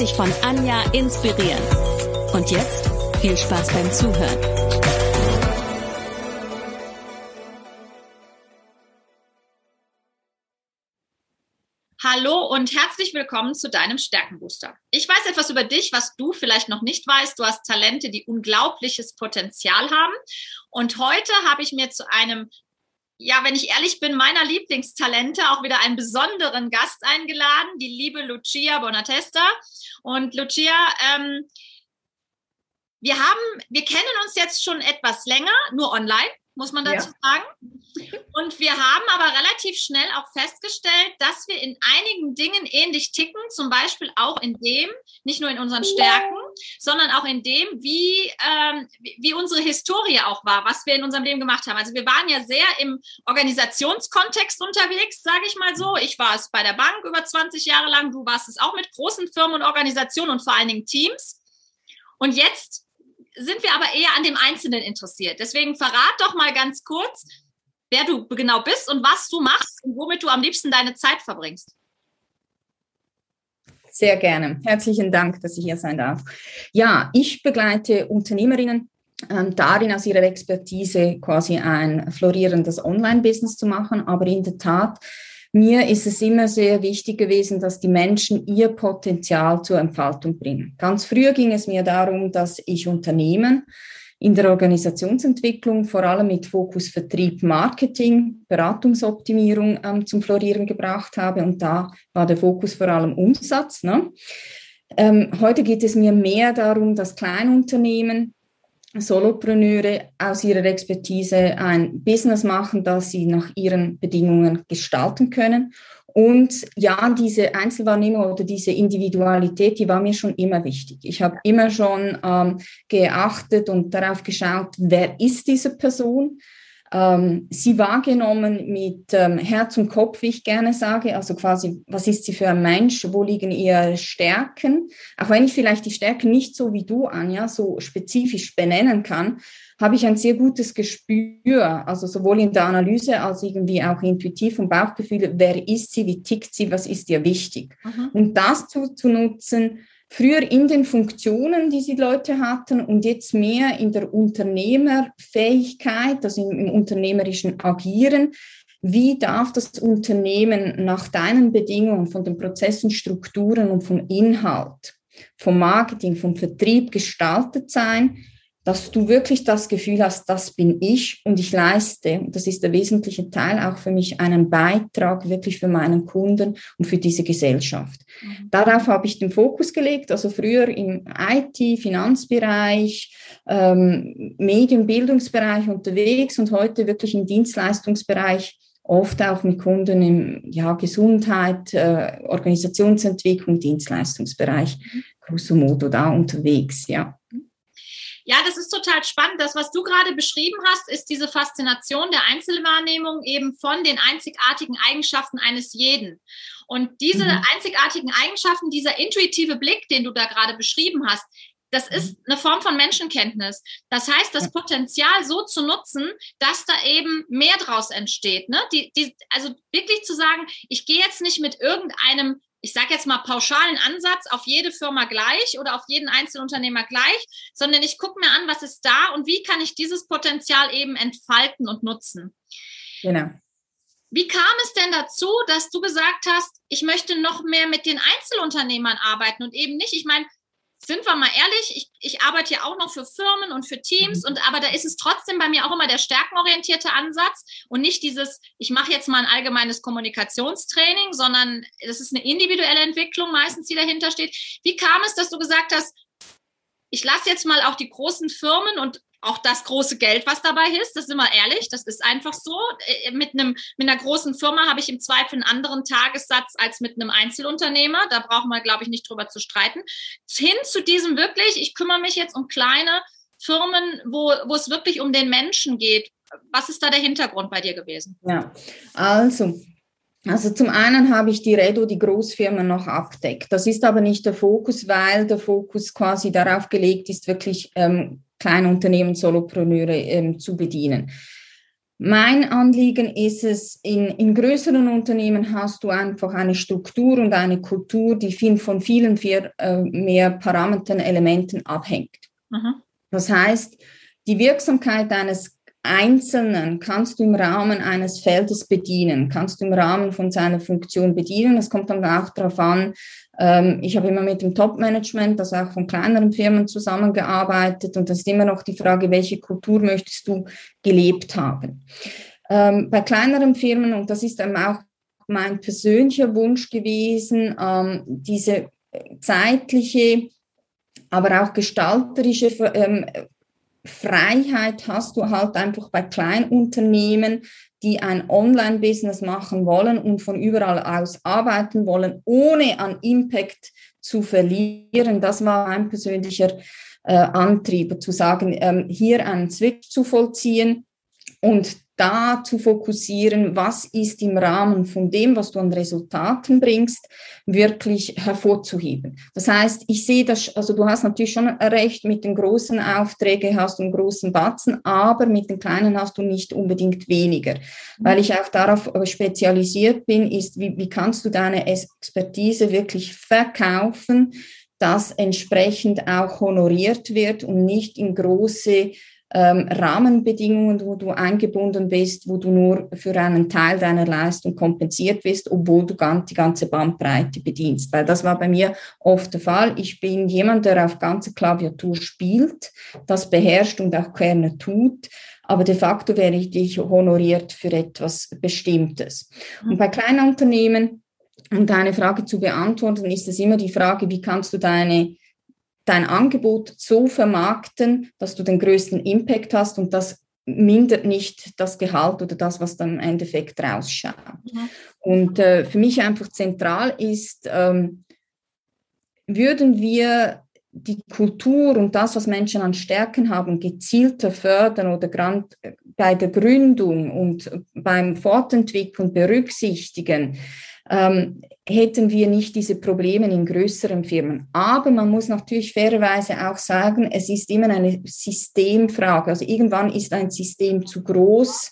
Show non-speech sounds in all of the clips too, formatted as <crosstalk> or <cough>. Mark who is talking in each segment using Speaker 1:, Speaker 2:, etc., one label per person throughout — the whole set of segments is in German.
Speaker 1: dich von Anja inspirieren. Und jetzt viel Spaß beim Zuhören.
Speaker 2: Hallo und herzlich willkommen zu deinem Stärkenbooster. Ich weiß etwas über dich, was du vielleicht noch nicht weißt. Du hast Talente, die unglaubliches Potenzial haben. Und heute habe ich mir zu einem ja, wenn ich ehrlich bin, meiner Lieblingstalente auch wieder einen besonderen Gast eingeladen, die liebe Lucia Bonatesta. Und Lucia, ähm, wir haben, wir kennen uns jetzt schon etwas länger, nur online muss man dazu ja. sagen. Und wir haben aber relativ schnell auch festgestellt, dass wir in einigen Dingen ähnlich ticken, zum Beispiel auch in dem, nicht nur in unseren Stärken, sondern auch in dem, wie, ähm, wie unsere Historie auch war, was wir in unserem Leben gemacht haben. Also wir waren ja sehr im Organisationskontext unterwegs, sage ich mal so. Ich war es bei der Bank über 20 Jahre lang, du warst es auch mit großen Firmen und Organisationen und vor allen Dingen Teams. Und jetzt sind wir aber eher an dem Einzelnen interessiert. Deswegen verrat doch mal ganz kurz, wer du genau bist und was du machst und womit du am liebsten deine Zeit verbringst.
Speaker 3: Sehr gerne. Herzlichen Dank, dass ich hier sein darf. Ja, ich begleite Unternehmerinnen ähm, darin, aus ihrer Expertise quasi ein florierendes Online-Business zu machen. Aber in der Tat mir ist es immer sehr wichtig gewesen, dass die Menschen ihr Potenzial zur Entfaltung bringen. Ganz früher ging es mir darum, dass ich Unternehmen in der Organisationsentwicklung vor allem mit Fokus Vertrieb, Marketing, Beratungsoptimierung ähm, zum Florieren gebracht habe. Und da war der Fokus vor allem Umsatz. Ne? Ähm, heute geht es mir mehr darum, dass Kleinunternehmen Solopreneure aus ihrer Expertise ein Business machen, das sie nach ihren Bedingungen gestalten können. Und ja, diese Einzelwahrnehmung oder diese Individualität, die war mir schon immer wichtig. Ich habe immer schon ähm, geachtet und darauf geschaut, wer ist diese Person? Ähm, sie wahrgenommen mit ähm, Herz und Kopf, wie ich gerne sage. Also quasi, was ist sie für ein Mensch? Wo liegen ihre Stärken? Auch wenn ich vielleicht die Stärken nicht so wie du, Anja, so spezifisch benennen kann, habe ich ein sehr gutes Gespür, also sowohl in der Analyse als irgendwie auch intuitiv und Bauchgefühl, wer ist sie, wie tickt sie, was ist ihr wichtig. Mhm. Und das zu, zu nutzen, früher in den Funktionen, die sie Leute hatten und jetzt mehr in der Unternehmerfähigkeit, also im, im unternehmerischen Agieren. Wie darf das Unternehmen nach deinen Bedingungen von den Prozessen, Strukturen und vom Inhalt, vom Marketing, vom Vertrieb gestaltet sein? Dass du wirklich das Gefühl hast, das bin ich und ich leiste, und das ist der wesentliche Teil auch für mich, einen Beitrag wirklich für meinen Kunden und für diese Gesellschaft. Mhm. Darauf habe ich den Fokus gelegt, also früher im IT, Finanzbereich, ähm, Medienbildungsbereich unterwegs und heute wirklich im Dienstleistungsbereich oft auch mit Kunden im ja, Gesundheit, äh, Organisationsentwicklung, Dienstleistungsbereich, mhm. grosso modo da unterwegs, ja.
Speaker 2: Ja, das ist total spannend. Das, was du gerade beschrieben hast, ist diese Faszination der Einzelwahrnehmung eben von den einzigartigen Eigenschaften eines jeden. Und diese mhm. einzigartigen Eigenschaften, dieser intuitive Blick, den du da gerade beschrieben hast, das ist mhm. eine Form von Menschenkenntnis. Das heißt, das Potenzial so zu nutzen, dass da eben mehr draus entsteht. Ne? Die, die, also wirklich zu sagen, ich gehe jetzt nicht mit irgendeinem ich sage jetzt mal pauschalen Ansatz auf jede Firma gleich oder auf jeden Einzelunternehmer gleich, sondern ich gucke mir an, was ist da und wie kann ich dieses Potenzial eben entfalten und nutzen. Genau. Wie kam es denn dazu, dass du gesagt hast, ich möchte noch mehr mit den Einzelunternehmern arbeiten und eben nicht, ich meine, sind wir mal ehrlich, ich, ich arbeite ja auch noch für Firmen und für Teams mhm. und aber da ist es trotzdem bei mir auch immer der stärkenorientierte Ansatz und nicht dieses, ich mache jetzt mal ein allgemeines Kommunikationstraining, sondern das ist eine individuelle Entwicklung meistens, die dahinter steht. Wie kam es, dass du gesagt hast, ich lasse jetzt mal auch die großen Firmen und auch das große Geld, was dabei ist. Das ist immer ehrlich, das ist einfach so. Äh, mit, einem, mit einer großen Firma habe ich im Zweifel einen anderen Tagessatz als mit einem Einzelunternehmer. Da brauchen wir, glaube ich, nicht drüber zu streiten. Hin zu diesem wirklich, ich kümmere mich jetzt um kleine Firmen, wo, wo es wirklich um den Menschen geht. Was ist da der Hintergrund bei dir gewesen?
Speaker 3: Ja, also also zum einen habe ich die Redo, die Großfirmen noch abdeckt. Das ist aber nicht der Fokus, weil der Fokus quasi darauf gelegt ist, wirklich ähm, kleine Unternehmen, Solopreneure ähm, zu bedienen. Mein Anliegen ist es, in, in größeren Unternehmen hast du einfach eine Struktur und eine Kultur, die viel, von vielen vier, äh, mehr Parametern, Elementen abhängt. Mhm. Das heißt, die Wirksamkeit eines Einzelnen kannst du im Rahmen eines Feldes bedienen, kannst du im Rahmen von seiner Funktion bedienen. Es kommt dann auch darauf an, ähm, ich habe immer mit dem Top-Management, also auch von kleineren Firmen zusammengearbeitet und das ist immer noch die Frage, welche Kultur möchtest du gelebt haben. Ähm, bei kleineren Firmen, und das ist dann auch mein persönlicher Wunsch gewesen, ähm, diese zeitliche, aber auch gestalterische Freiheit hast du halt einfach bei Kleinunternehmen, die ein Online-Business machen wollen und von überall aus arbeiten wollen, ohne an Impact zu verlieren. Das war mein persönlicher äh, Antrieb, zu sagen, ähm, hier einen Switch zu vollziehen und da zu fokussieren, was ist im Rahmen von dem, was du an Resultaten bringst, wirklich hervorzuheben. Das heißt, ich sehe das, also du hast natürlich schon recht, mit den großen Aufträgen hast du einen großen Batzen, aber mit den kleinen hast du nicht unbedingt weniger. Weil ich auch darauf spezialisiert bin, ist, wie, wie kannst du deine Expertise wirklich verkaufen, dass entsprechend auch honoriert wird und nicht in große ähm, Rahmenbedingungen, wo du eingebunden bist, wo du nur für einen Teil deiner Leistung kompensiert bist, obwohl du die ganze Bandbreite bedienst. Weil das war bei mir oft der Fall. Ich bin jemand, der auf ganze Klaviatur spielt, das beherrscht und auch gerne tut. Aber de facto wäre ich honoriert für etwas Bestimmtes. Und bei kleinen Unternehmen, um deine Frage zu beantworten, ist es immer die Frage, wie kannst du deine dein Angebot so vermarkten, dass du den größten Impact hast und das mindert nicht das Gehalt oder das, was dann im Endeffekt rausschaut. Ja. Und äh, für mich einfach zentral ist, ähm, würden wir die Kultur und das, was Menschen an Stärken haben, gezielter fördern oder bei der Gründung und beim Fortentwickeln berücksichtigen, ähm, hätten wir nicht diese Probleme in größeren Firmen. Aber man muss natürlich fairerweise auch sagen, es ist immer eine Systemfrage. Also irgendwann ist ein System zu groß,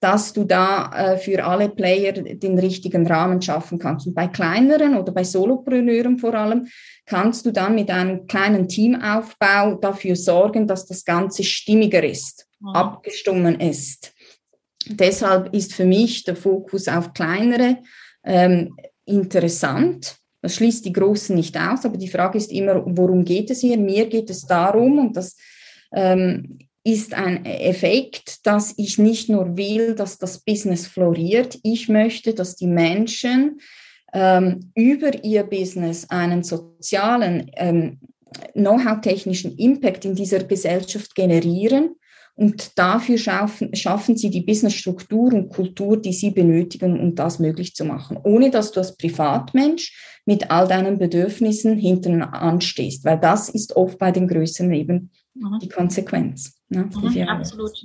Speaker 3: dass du da äh, für alle Player den richtigen Rahmen schaffen kannst. Und bei kleineren oder bei Solopreneuren vor allem kannst du dann mit einem kleinen Teamaufbau dafür sorgen, dass das Ganze stimmiger ist, mhm. abgestimmt ist. Deshalb ist für mich der Fokus auf kleinere ähm, interessant. Das schließt die Großen nicht aus, aber die Frage ist immer, worum geht es hier? Mir geht es darum, und das ähm, ist ein Effekt, dass ich nicht nur will, dass das Business floriert, ich möchte, dass die Menschen ähm, über ihr Business einen sozialen, ähm, know-how-technischen Impact in dieser Gesellschaft generieren und dafür schaffen, schaffen sie die Businessstruktur und Kultur, die sie benötigen, um das möglich zu machen, ohne dass du als Privatmensch mit all deinen Bedürfnissen hinten anstehst, weil das ist oft bei den Größeren eben mhm. die Konsequenz.
Speaker 2: Ne, mhm, absolut.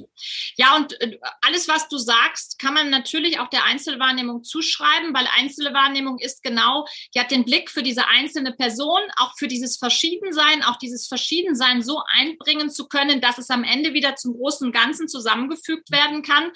Speaker 2: Ja, und äh, alles, was du sagst, kann man natürlich auch der Einzelwahrnehmung zuschreiben, weil Einzelwahrnehmung ist genau, die hat den Blick für diese einzelne Person, auch für dieses Verschiedensein, auch dieses Verschiedensein so einbringen zu können, dass es am Ende wieder zum großen Ganzen zusammengefügt werden kann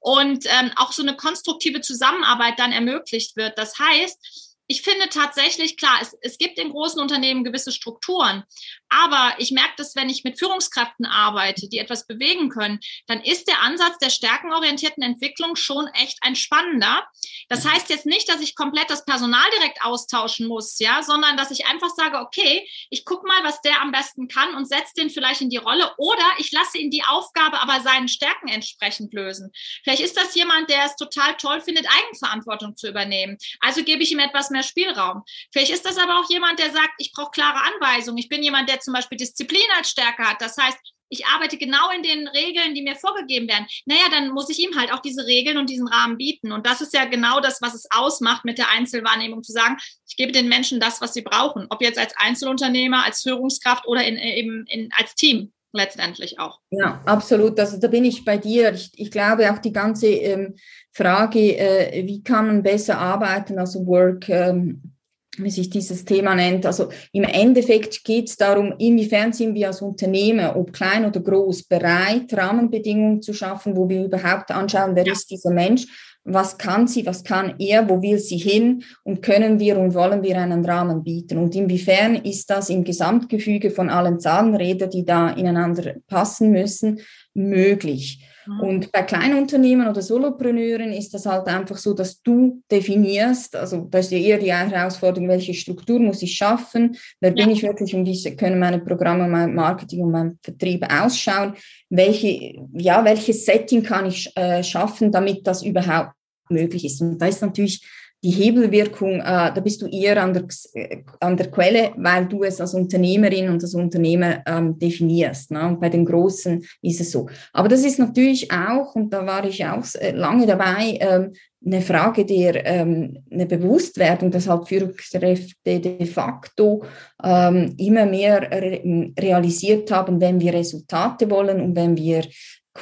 Speaker 2: und ähm, auch so eine konstruktive Zusammenarbeit dann ermöglicht wird. Das heißt, ich finde tatsächlich, klar, es, es gibt in großen Unternehmen gewisse Strukturen, aber ich merke das, wenn ich mit Führungskräften arbeite, die etwas bewegen können, dann ist der Ansatz der stärkenorientierten Entwicklung schon echt ein spannender. Das heißt jetzt nicht, dass ich komplett das Personal direkt austauschen muss, ja, sondern dass ich einfach sage, okay, ich gucke mal, was der am besten kann und setze den vielleicht in die Rolle oder ich lasse ihn die Aufgabe aber seinen Stärken entsprechend lösen. Vielleicht ist das jemand, der es total toll findet, Eigenverantwortung zu übernehmen. Also gebe ich ihm etwas mehr Spielraum. Vielleicht ist das aber auch jemand, der sagt, ich brauche klare Anweisungen. Ich bin jemand, der zum Beispiel Disziplin als Stärke hat. Das heißt, ich arbeite genau in den Regeln, die mir vorgegeben werden, naja, dann muss ich ihm halt auch diese Regeln und diesen Rahmen bieten. Und das ist ja genau das, was es ausmacht mit der Einzelwahrnehmung, zu sagen, ich gebe den Menschen das, was sie brauchen, ob jetzt als Einzelunternehmer, als Führungskraft oder in, eben in, als Team letztendlich auch.
Speaker 3: Ja, absolut. Also da bin ich bei dir. Ich, ich glaube auch die ganze ähm, Frage, äh, wie kann man besser arbeiten, also Work, ähm, wie sich dieses Thema nennt. Also im Endeffekt geht es darum, inwiefern sind wir als Unternehmer, ob klein oder groß, bereit, Rahmenbedingungen zu schaffen, wo wir überhaupt anschauen, wer ja. ist dieser Mensch, was kann sie, was kann er, wo will sie hin und können wir und wollen wir einen Rahmen bieten und inwiefern ist das im Gesamtgefüge von allen Zahnrädern, die da ineinander passen müssen, möglich. Mhm. Und bei Kleinunternehmen oder Solopreneuren ist das halt einfach so, dass du definierst, also da ist ja eher die Herausforderung, welche Struktur muss ich schaffen, wer ja. bin ich wirklich und wie können meine Programme, mein Marketing und mein Vertrieb ausschauen, welche, ja, welches Setting kann ich äh, schaffen, damit das überhaupt möglich ist. Und da ist natürlich die Hebelwirkung, äh, da bist du eher an der, äh, an der Quelle, weil du es als Unternehmerin und als Unternehmer ähm, definierst. Ne? Und bei den Großen ist es so. Aber das ist natürlich auch, und da war ich auch äh, lange dabei, ähm, eine Frage der ähm, eine Bewusstwerdung, dass halt Führungskräfte de facto ähm, immer mehr re realisiert haben, wenn wir Resultate wollen und wenn wir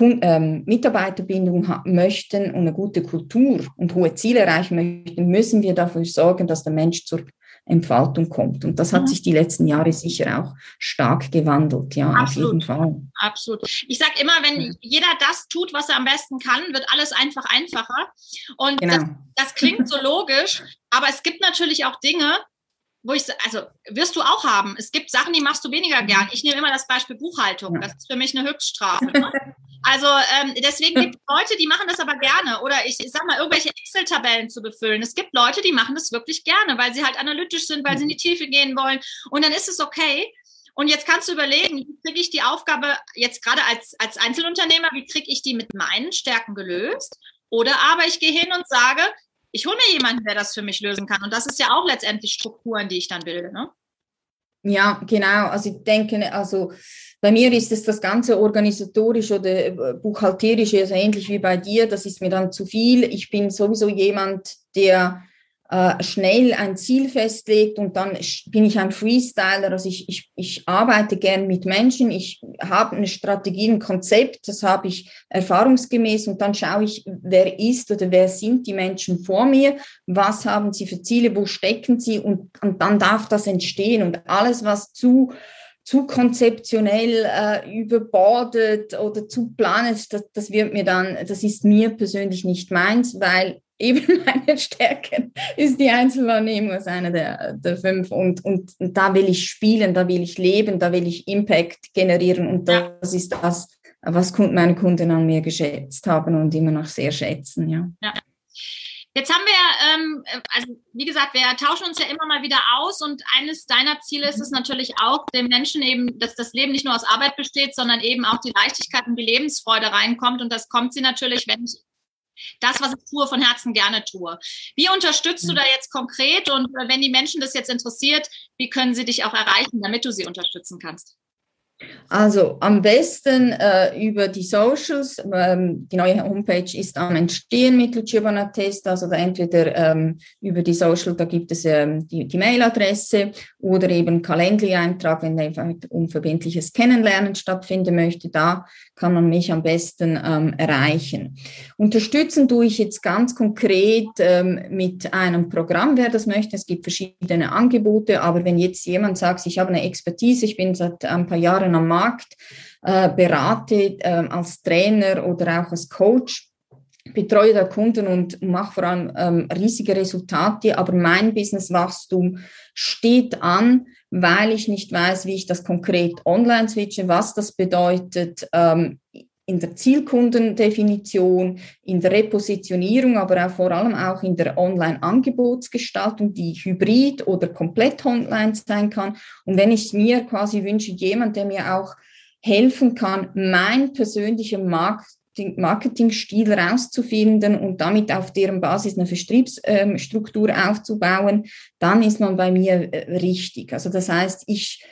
Speaker 3: Mitarbeiterbindung möchten und eine gute Kultur und hohe Ziele erreichen möchten, müssen wir dafür sorgen, dass der Mensch zur Entfaltung kommt. Und das hat mhm. sich die letzten Jahre sicher auch stark gewandelt, ja, Absolut. auf jeden Fall.
Speaker 2: Absolut. Ich sage immer, wenn jeder das tut, was er am besten kann, wird alles einfach einfacher. Und genau. das, das klingt so logisch, aber es gibt natürlich auch Dinge, wo ich, also wirst du auch haben. Es gibt Sachen, die machst du weniger mhm. gern. Ich nehme immer das Beispiel Buchhaltung. Das ist für mich eine Höchststrafe. Ne? <laughs> Also ähm, deswegen gibt es <laughs> Leute, die machen das aber gerne. Oder ich, ich sag mal, irgendwelche Excel-Tabellen zu befüllen. Es gibt Leute, die machen das wirklich gerne, weil sie halt analytisch sind, weil sie in die Tiefe gehen wollen. Und dann ist es okay. Und jetzt kannst du überlegen, wie kriege ich die Aufgabe jetzt gerade als, als Einzelunternehmer, wie kriege ich die mit meinen Stärken gelöst? Oder aber ich gehe hin und sage, ich hole mir jemanden, der das für mich lösen kann. Und das ist ja auch letztendlich Strukturen, die ich dann bilde. Ne?
Speaker 3: Ja, genau. Also ich denke, also bei mir ist es das ganze organisatorisch oder äh, buchhalterische, also ähnlich wie bei dir. Das ist mir dann zu viel. Ich bin sowieso jemand, der äh, schnell ein Ziel festlegt und dann bin ich ein Freestyler. Also ich, ich, ich arbeite gern mit Menschen, ich habe eine Strategie, ein Konzept, das habe ich erfahrungsgemäß und dann schaue ich, wer ist oder wer sind die Menschen vor mir, was haben sie für Ziele, wo stecken sie und, und dann darf das entstehen und alles, was zu zu konzeptionell äh, überbordet oder zu planet, das, das wird mir dann, das ist mir persönlich nicht meins, weil <laughs> eben meine Stärke ist die Einzelwahrnehmung als einer der, der fünf. Und, und, und, da will ich spielen, da will ich leben, da will ich Impact generieren. Und das ist das, was meine Kunden an mir geschätzt haben und immer noch sehr schätzen. Ja. ja.
Speaker 2: Jetzt haben wir, ähm, also wie gesagt, wir tauschen uns ja immer mal wieder aus und eines deiner Ziele ist es natürlich auch, den Menschen eben, dass das Leben nicht nur aus Arbeit besteht, sondern eben auch die Leichtigkeit und die Lebensfreude reinkommt. Und das kommt sie natürlich, wenn ich das, was ich tue, von Herzen gerne tue. Wie unterstützt du mhm. da jetzt konkret und wenn die Menschen das jetzt interessiert, wie können sie dich auch erreichen, damit du sie unterstützen kannst?
Speaker 3: Also am besten äh, über die Socials. Ähm, die neue Homepage ist am Entstehen mit Luciana Test, also entweder ähm, über die Social, da gibt es ähm, die, die Mailadresse oder eben Calendly-Eintrag, wenn einfach unverbindliches Kennenlernen stattfinden möchte. Da kann man mich am besten ähm, erreichen. Unterstützen tue ich jetzt ganz konkret ähm, mit einem Programm, wer das möchte. Es gibt verschiedene Angebote, aber wenn jetzt jemand sagt, ich habe eine Expertise, ich bin seit ein paar Jahren am Markt, äh, berate äh, als Trainer oder auch als Coach, betreue da Kunden und mache vor allem ähm, riesige Resultate, aber mein Businesswachstum steht an, weil ich nicht weiß, wie ich das konkret online switche, was das bedeutet ähm, in der Zielkundendefinition, in der Repositionierung, aber auch vor allem auch in der Online-Angebotsgestaltung, die hybrid oder komplett online sein kann. Und wenn ich mir quasi wünsche, jemand, der mir auch helfen kann, mein persönlicher Marketingstil rauszufinden und damit auf deren Basis eine Vertriebsstruktur aufzubauen, dann ist man bei mir äh, richtig. Also das heißt, ich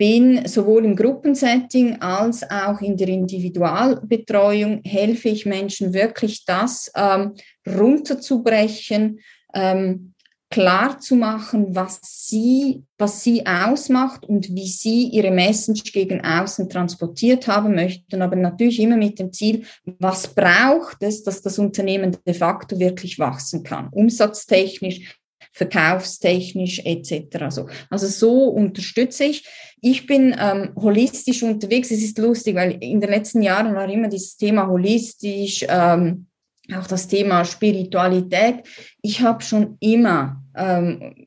Speaker 3: bin sowohl im Gruppensetting als auch in der Individualbetreuung, helfe ich Menschen wirklich das ähm, runterzubrechen, ähm, klar zu machen, was sie, was sie ausmacht und wie sie ihre Message gegen außen transportiert haben möchten, aber natürlich immer mit dem Ziel, was braucht es, dass das Unternehmen de facto wirklich wachsen kann, umsatztechnisch, verkaufstechnisch etc. Also, also so unterstütze ich. Ich bin ähm, holistisch unterwegs. Es ist lustig, weil in den letzten Jahren war immer dieses Thema holistisch, ähm, auch das Thema Spiritualität. Ich habe schon immer ähm,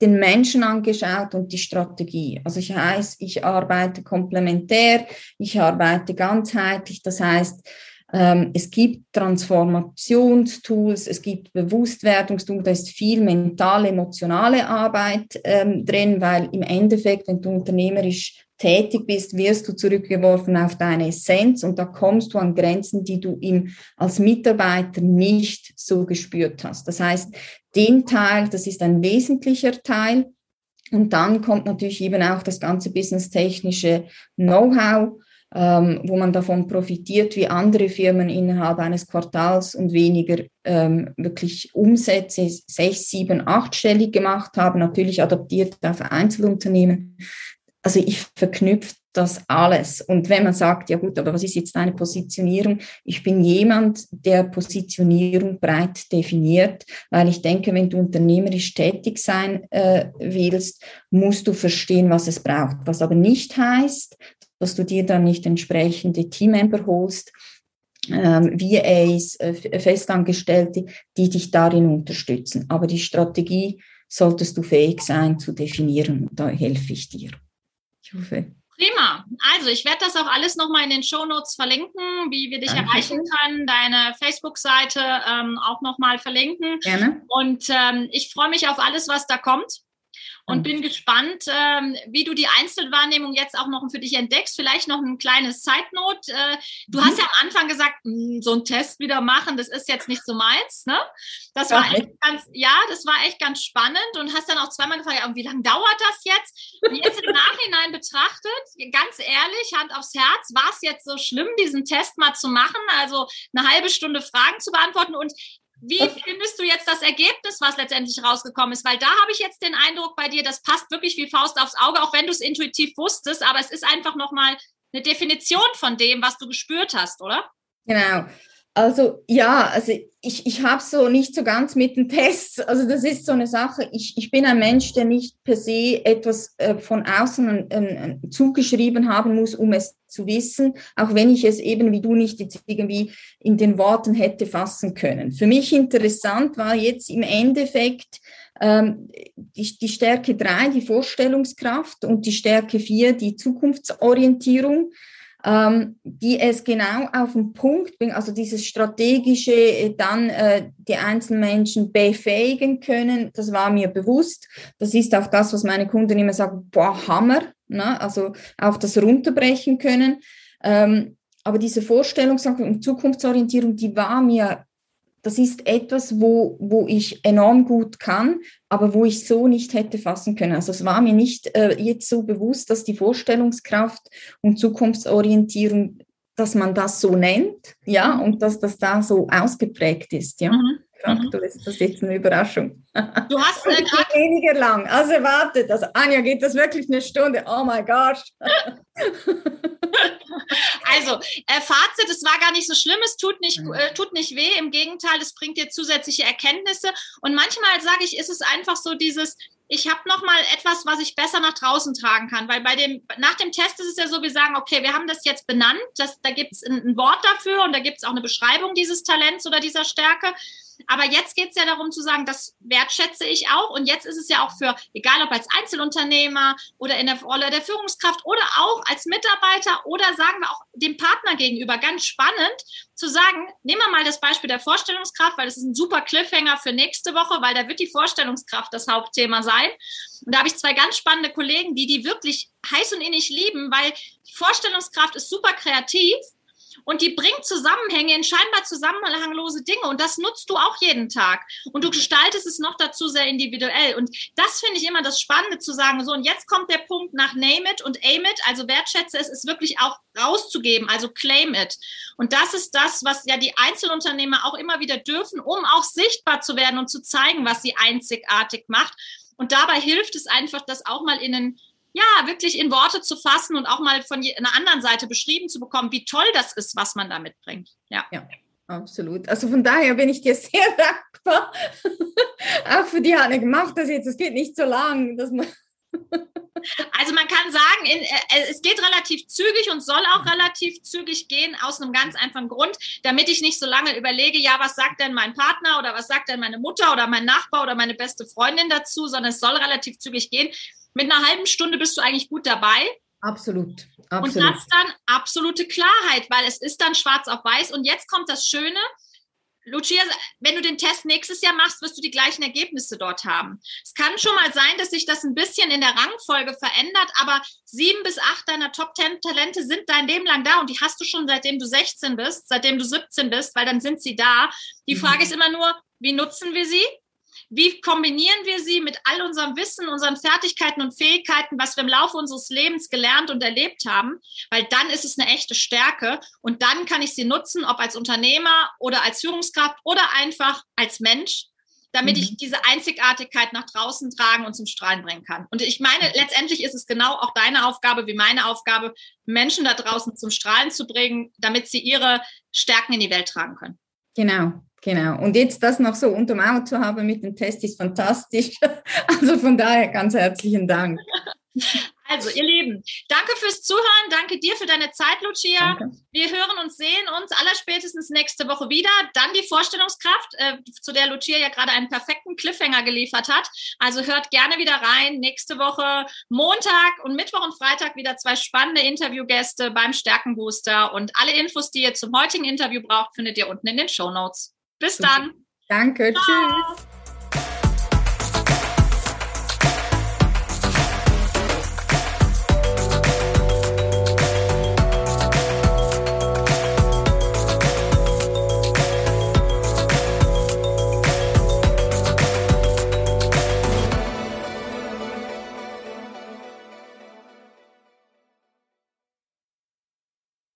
Speaker 3: den Menschen angeschaut und die Strategie. Also ich heißt, ich arbeite komplementär, ich arbeite ganzheitlich. Das heißt, es gibt Transformationstools, es gibt Bewusstwerdungstools, da ist viel mentale, emotionale Arbeit ähm, drin, weil im Endeffekt, wenn du unternehmerisch tätig bist, wirst du zurückgeworfen auf deine Essenz und da kommst du an Grenzen, die du ihm als Mitarbeiter nicht so gespürt hast. Das heißt, den Teil, das ist ein wesentlicher Teil. Und dann kommt natürlich eben auch das ganze businesstechnische Know-how ähm, wo man davon profitiert, wie andere Firmen innerhalb eines Quartals und weniger ähm, wirklich Umsätze sechs, sieben, achtstellig gemacht haben, natürlich adaptiert auf Einzelunternehmen. Also ich verknüpfe das alles. Und wenn man sagt, ja gut, aber was ist jetzt deine Positionierung? Ich bin jemand, der Positionierung breit definiert, weil ich denke, wenn du unternehmerisch tätig sein äh, willst, musst du verstehen, was es braucht. Was aber nicht heißt, dass du dir dann nicht entsprechende Teammember holst, ähm, VAs, äh, Festangestellte, die dich darin unterstützen. Aber die Strategie solltest du fähig sein zu definieren. Da helfe ich dir. Ich
Speaker 2: hoffe. Prima. Also ich werde das auch alles nochmal in den Shownotes verlinken, wie wir dich Danke. erreichen können, deine Facebook-Seite ähm, auch nochmal verlinken. Gerne. Und ähm, ich freue mich auf alles, was da kommt und bin gespannt, ähm, wie du die Einzelwahrnehmung jetzt auch noch für dich entdeckst. Vielleicht noch ein kleines Zeitnot. Äh, du mhm. hast ja am Anfang gesagt, hm, so ein Test wieder machen, das ist jetzt nicht so meins. Ne? Das war echt ganz, ja, das war echt ganz spannend und hast dann auch zweimal gefragt, wie lange dauert das jetzt? Und jetzt im Nachhinein betrachtet, ganz ehrlich, Hand aufs Herz, war es jetzt so schlimm, diesen Test mal zu machen? Also eine halbe Stunde Fragen zu beantworten und wie findest du jetzt das Ergebnis, was letztendlich rausgekommen ist? Weil da habe ich jetzt den Eindruck bei dir, das passt wirklich wie Faust aufs Auge, auch wenn du es intuitiv wusstest, aber es ist einfach nochmal eine Definition von dem, was du gespürt hast, oder?
Speaker 3: Genau. Also ja, also ich, ich habe so nicht so ganz mit den Tests. Also das ist so eine Sache. Ich, ich bin ein Mensch, der nicht per se etwas äh, von außen äh, zugeschrieben haben muss, um es zu wissen, auch wenn ich es eben wie du nicht jetzt irgendwie in den Worten hätte fassen können. Für mich interessant war jetzt im Endeffekt ähm, die, die Stärke drei, die Vorstellungskraft und die Stärke vier, die Zukunftsorientierung ähm, die es genau auf den Punkt bringen, also dieses strategische, äh, dann äh, die einzelnen Menschen befähigen können, das war mir bewusst. Das ist auch das, was meine Kunden immer sagen, boah, Hammer, ne? also auch das runterbrechen können. Ähm, aber diese Vorstellungssache und Zukunftsorientierung, die war mir das ist etwas, wo, wo ich enorm gut kann, aber wo ich so nicht hätte fassen können. Also es war mir nicht äh, jetzt so bewusst, dass die Vorstellungskraft und Zukunftsorientierung, dass man das so nennt, ja, und dass das da so ausgeprägt ist, ja. Mhm. Faktor mhm. ist das jetzt eine Überraschung. Du hast <laughs> äh, weniger lang. Also wartet, also Anja, geht das wirklich eine Stunde? Oh my gosh. <laughs>
Speaker 2: also, äh, Fazit, es war gar nicht so schlimm, es tut nicht, mhm. äh, tut nicht weh, im Gegenteil, es bringt dir zusätzliche Erkenntnisse. Und manchmal sage ich, ist es einfach so dieses, ich habe noch mal etwas, was ich besser nach draußen tragen kann, weil bei dem nach dem Test ist es ja so, wir sagen, okay, wir haben das jetzt benannt, das, da gibt es ein, ein, Wort dafür und da gibt es auch eine Beschreibung dieses Talents oder dieser Stärke. Aber jetzt geht es ja darum zu sagen, das wertschätze ich auch. Und jetzt ist es ja auch für, egal ob als Einzelunternehmer oder in der Rolle der Führungskraft oder auch als Mitarbeiter oder sagen wir auch dem Partner gegenüber ganz spannend zu sagen, nehmen wir mal das Beispiel der Vorstellungskraft, weil das ist ein super Cliffhanger für nächste Woche, weil da wird die Vorstellungskraft das Hauptthema sein. Und da habe ich zwei ganz spannende Kollegen, die die wirklich heiß und innig lieben, weil die Vorstellungskraft ist super kreativ und die bringt Zusammenhänge in scheinbar zusammenhanglose Dinge. Und das nutzt du auch jeden Tag. Und du gestaltest es noch dazu sehr individuell. Und das finde ich immer das Spannende zu sagen, so und jetzt kommt der Punkt nach Name it und Aim it, also wertschätze es, ist wirklich auch rauszugeben, also claim it. Und das ist das, was ja die Einzelunternehmer auch immer wieder dürfen, um auch sichtbar zu werden und zu zeigen, was sie einzigartig macht. Und dabei hilft es einfach, das auch mal in einen ja, wirklich in Worte zu fassen und auch mal von einer anderen Seite beschrieben zu bekommen, wie toll das ist, was man da mitbringt. Ja.
Speaker 3: ja. Absolut. Also von daher bin ich dir sehr <laughs> dankbar. auch für die Hanne gemacht das jetzt. Es geht nicht so lang, dass man. <laughs>
Speaker 2: also man kann sagen, in, äh, es geht relativ zügig und soll auch relativ zügig gehen, aus einem ganz einfachen Grund, damit ich nicht so lange überlege, ja, was sagt denn mein Partner oder was sagt denn meine Mutter oder mein Nachbar oder meine beste Freundin dazu, sondern es soll relativ zügig gehen mit einer halben Stunde bist du eigentlich gut dabei.
Speaker 3: Absolut.
Speaker 2: Absolut. Und hast dann absolute Klarheit, weil es ist dann schwarz auf weiß. Und jetzt kommt das Schöne. Lucia, wenn du den Test nächstes Jahr machst, wirst du die gleichen Ergebnisse dort haben. Es kann schon mal sein, dass sich das ein bisschen in der Rangfolge verändert, aber sieben bis acht deiner Top Ten Talente sind dein Leben lang da und die hast du schon seitdem du 16 bist, seitdem du 17 bist, weil dann sind sie da. Die mhm. Frage ist immer nur, wie nutzen wir sie? Wie kombinieren wir sie mit all unserem Wissen, unseren Fertigkeiten und Fähigkeiten, was wir im Laufe unseres Lebens gelernt und erlebt haben? Weil dann ist es eine echte Stärke und dann kann ich sie nutzen, ob als Unternehmer oder als Führungskraft oder einfach als Mensch, damit mhm. ich diese Einzigartigkeit nach draußen tragen und zum Strahlen bringen kann. Und ich meine, letztendlich ist es genau auch deine Aufgabe wie meine Aufgabe, Menschen da draußen zum Strahlen zu bringen, damit sie ihre Stärken in die Welt tragen können.
Speaker 3: Genau, Genau. Und jetzt das noch so unterm Auto zu haben mit dem Test ist fantastisch. <laughs> Also von daher ganz herzlichen Dank.
Speaker 2: Also, ihr Lieben, danke fürs Zuhören. Danke dir für deine Zeit, Lucia. Danke. Wir hören und sehen uns allerspätestens nächste Woche wieder. Dann die Vorstellungskraft, äh, zu der Lucia ja gerade einen perfekten Cliffhanger geliefert hat. Also hört gerne wieder rein. Nächste Woche Montag und Mittwoch und Freitag wieder zwei spannende Interviewgäste beim Stärkenbooster. Und alle Infos, die ihr zum heutigen Interview braucht, findet ihr unten in den Show Notes. Bis dann.
Speaker 3: Danke. Ciao. Tschüss.